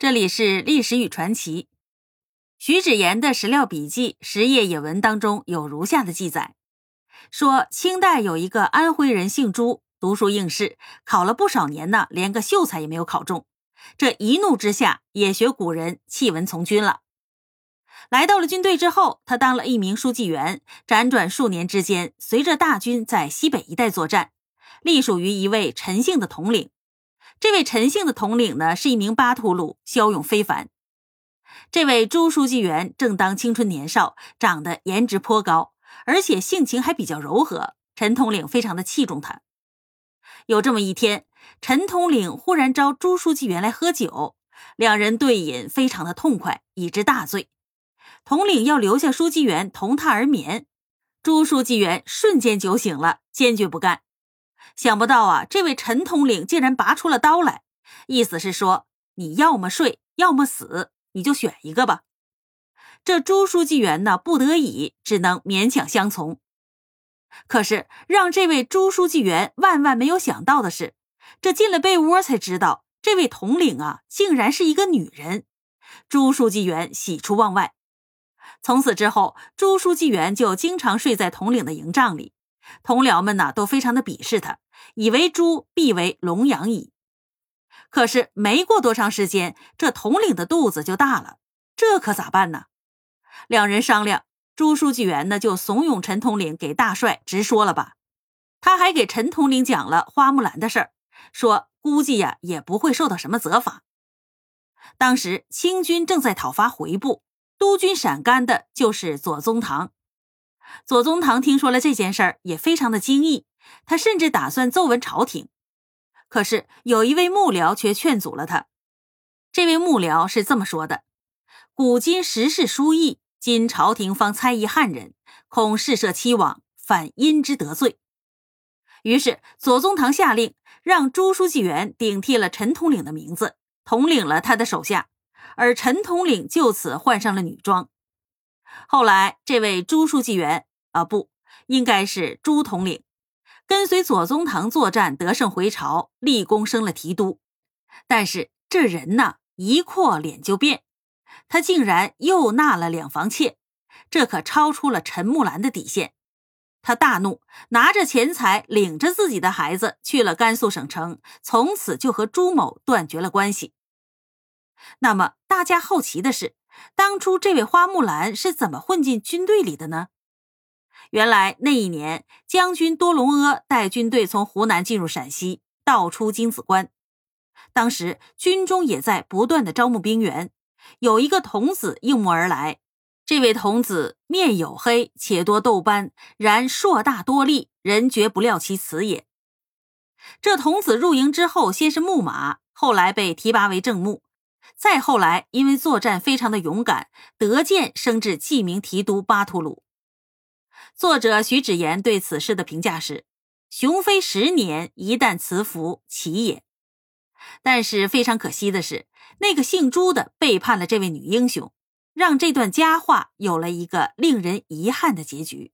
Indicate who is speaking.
Speaker 1: 这里是历史与传奇。徐子言的史料笔记《实业野文》当中有如下的记载：说清代有一个安徽人姓朱，读书应试，考了不少年呢，连个秀才也没有考中。这一怒之下，也学古人弃文从军了。来到了军队之后，他当了一名书记员，辗转数年之间，随着大军在西北一带作战，隶属于一位陈姓的统领。这位陈姓的统领呢，是一名巴图鲁，骁勇非凡。这位朱书记员正当青春年少，长得颜值颇高，而且性情还比较柔和。陈统领非常的器重他。有这么一天，陈统领忽然招朱书记员来喝酒，两人对饮非常的痛快，以致大醉。统领要留下书记员同榻而眠，朱书记员瞬间酒醒了，坚决不干。想不到啊，这位陈统领竟然拔出了刀来，意思是说，你要么睡，要么死，你就选一个吧。这朱书记员呢，不得已只能勉强相从。可是让这位朱书记员万万没有想到的是，这进了被窝才知道，这位统领啊，竟然是一个女人。朱书记员喜出望外，从此之后，朱书记员就经常睡在统领的营帐里。同僚们呢都非常的鄙视他，以为猪必为龙阳矣。可是没过多长时间，这统领的肚子就大了，这可咋办呢？两人商量，朱书记员呢就怂恿陈统领给大帅直说了吧。他还给陈统领讲了花木兰的事儿，说估计呀也不会受到什么责罚。当时清军正在讨伐回部，督军陕甘的就是左宗棠。左宗棠听说了这件事儿，也非常的惊异。他甚至打算奏闻朝廷，可是有一位幕僚却劝阻了他。这位幕僚是这么说的：“古今时事殊异，今朝廷方猜疑汉人，恐事涉期往，反因之得罪。”于是左宗棠下令，让朱书记员顶替了陈统领的名字，统领了他的手下，而陈统领就此换上了女装。后来，这位朱书记员啊，不应该是朱统领，跟随左宗棠作战得胜回朝，立功升了提督。但是这人呢，一阔脸就变，他竟然又纳了两房妾，这可超出了陈木兰的底线。他大怒，拿着钱财，领着自己的孩子去了甘肃省城，从此就和朱某断绝了关系。那么，大家好奇的是。当初这位花木兰是怎么混进军队里的呢？原来那一年，将军多隆阿带军队从湖南进入陕西，道出金子关。当时军中也在不断的招募兵员，有一个童子应募而来。这位童子面黝黑，且多痘斑，然硕大多力，人绝不料其此也。这童子入营之后，先是牧马，后来被提拔为正牧。再后来，因为作战非常的勇敢，得剑升至记名提督巴图鲁。作者徐芷言对此事的评价是：“雄飞十年，一旦辞服，奇也。”但是非常可惜的是，那个姓朱的背叛了这位女英雄，让这段佳话有了一个令人遗憾的结局。